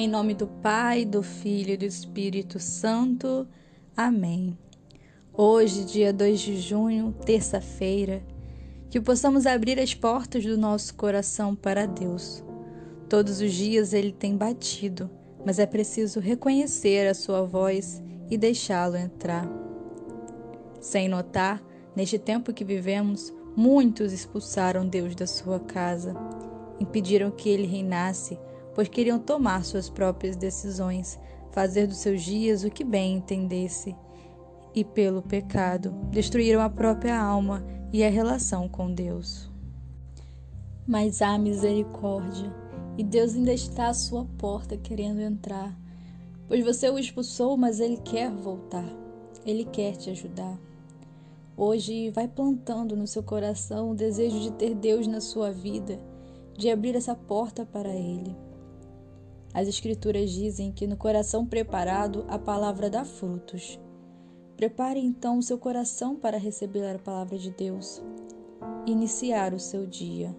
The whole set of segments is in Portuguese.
Em nome do Pai, do Filho e do Espírito Santo. Amém. Hoje, dia 2 de junho, terça-feira, que possamos abrir as portas do nosso coração para Deus. Todos os dias ele tem batido, mas é preciso reconhecer a sua voz e deixá-lo entrar. Sem notar, neste tempo que vivemos, muitos expulsaram Deus da sua casa, impediram que ele reinasse pois queriam tomar suas próprias decisões, fazer dos seus dias o que bem entendesse. E pelo pecado, destruíram a própria alma e a relação com Deus. Mas há misericórdia, e Deus ainda está à sua porta querendo entrar, pois você o expulsou, mas ele quer voltar. Ele quer te ajudar. Hoje, vai plantando no seu coração o desejo de ter Deus na sua vida, de abrir essa porta para Ele. As Escrituras dizem que no coração preparado a palavra dá frutos. Prepare então o seu coração para receber a palavra de Deus. Iniciar o seu dia,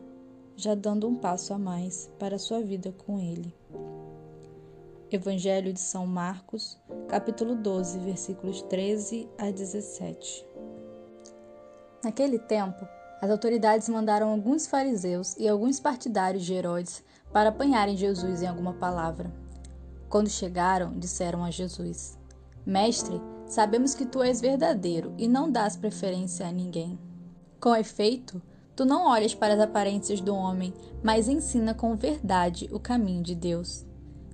já dando um passo a mais para a sua vida com Ele. Evangelho de São Marcos, capítulo 12, versículos 13 a 17. Naquele tempo, as autoridades mandaram alguns fariseus e alguns partidários de Herodes para apanharem Jesus em alguma palavra. Quando chegaram, disseram a Jesus: Mestre, sabemos que tu és verdadeiro e não dás preferência a ninguém. Com efeito, tu não olhas para as aparências do homem, mas ensina com verdade o caminho de Deus.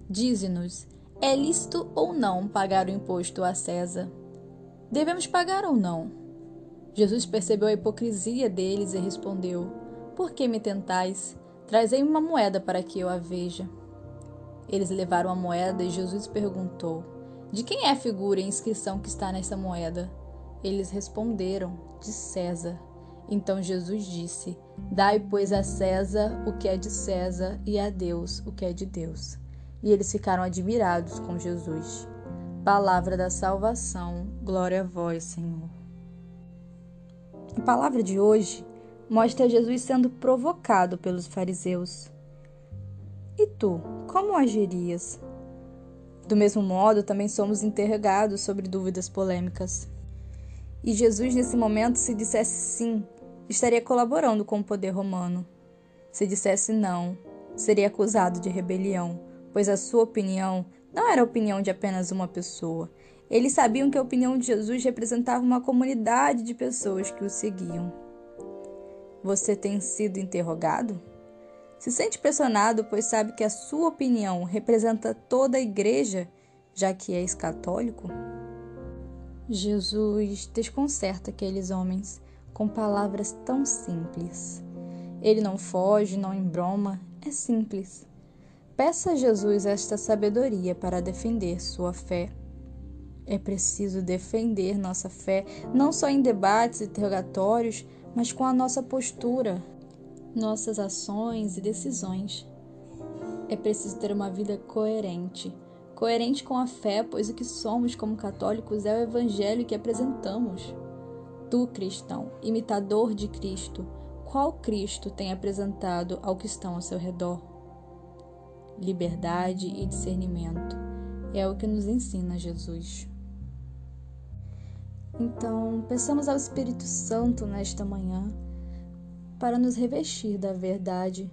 Dize-nos: é lícito ou não pagar o imposto a César? Devemos pagar ou não? Jesus percebeu a hipocrisia deles e respondeu: Por que me tentais? Trazei uma moeda para que eu a veja. Eles levaram a moeda e Jesus perguntou: De quem é a figura e inscrição que está nessa moeda? Eles responderam: De César. Então Jesus disse: Dai, pois, a César o que é de César e a Deus o que é de Deus. E eles ficaram admirados com Jesus. Palavra da salvação, glória a vós, Senhor. A palavra de hoje mostra Jesus sendo provocado pelos fariseus. E tu, como agirias? Do mesmo modo, também somos interrogados sobre dúvidas polêmicas. E Jesus, nesse momento, se dissesse sim, estaria colaborando com o poder romano. Se dissesse não, seria acusado de rebelião, pois a sua opinião não era a opinião de apenas uma pessoa. Eles sabiam que a opinião de Jesus representava uma comunidade de pessoas que o seguiam. Você tem sido interrogado? Se sente pressionado, pois sabe que a sua opinião representa toda a igreja, já que és católico? Jesus desconcerta aqueles homens com palavras tão simples. Ele não foge, não embroma, é simples. Peça a Jesus esta sabedoria para defender sua fé. É preciso defender nossa fé, não só em debates e interrogatórios, mas com a nossa postura, nossas ações e decisões. É preciso ter uma vida coerente. Coerente com a fé, pois o que somos como católicos é o evangelho que apresentamos. Tu, cristão, imitador de Cristo, qual Cristo tem apresentado ao que estão ao seu redor? Liberdade e discernimento é o que nos ensina Jesus. Então, peçamos ao Espírito Santo nesta manhã para nos revestir da verdade,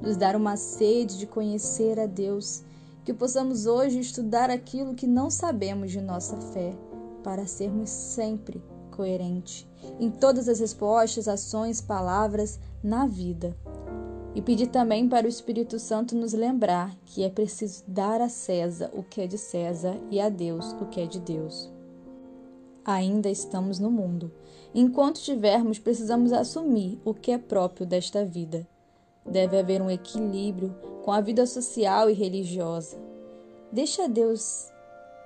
nos dar uma sede de conhecer a Deus, que possamos hoje estudar aquilo que não sabemos de nossa fé, para sermos sempre coerentes em todas as respostas, ações, palavras na vida. E pedir também para o Espírito Santo nos lembrar que é preciso dar a César o que é de César e a Deus o que é de Deus ainda estamos no mundo. Enquanto tivermos, precisamos assumir o que é próprio desta vida. Deve haver um equilíbrio com a vida social e religiosa. Deixa Deus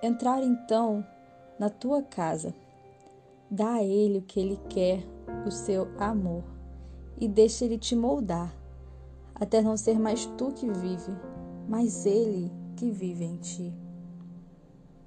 entrar então na tua casa. Dá a Ele o que Ele quer, o seu amor, e deixa Ele te moldar, até não ser mais tu que vive, mas Ele que vive em ti.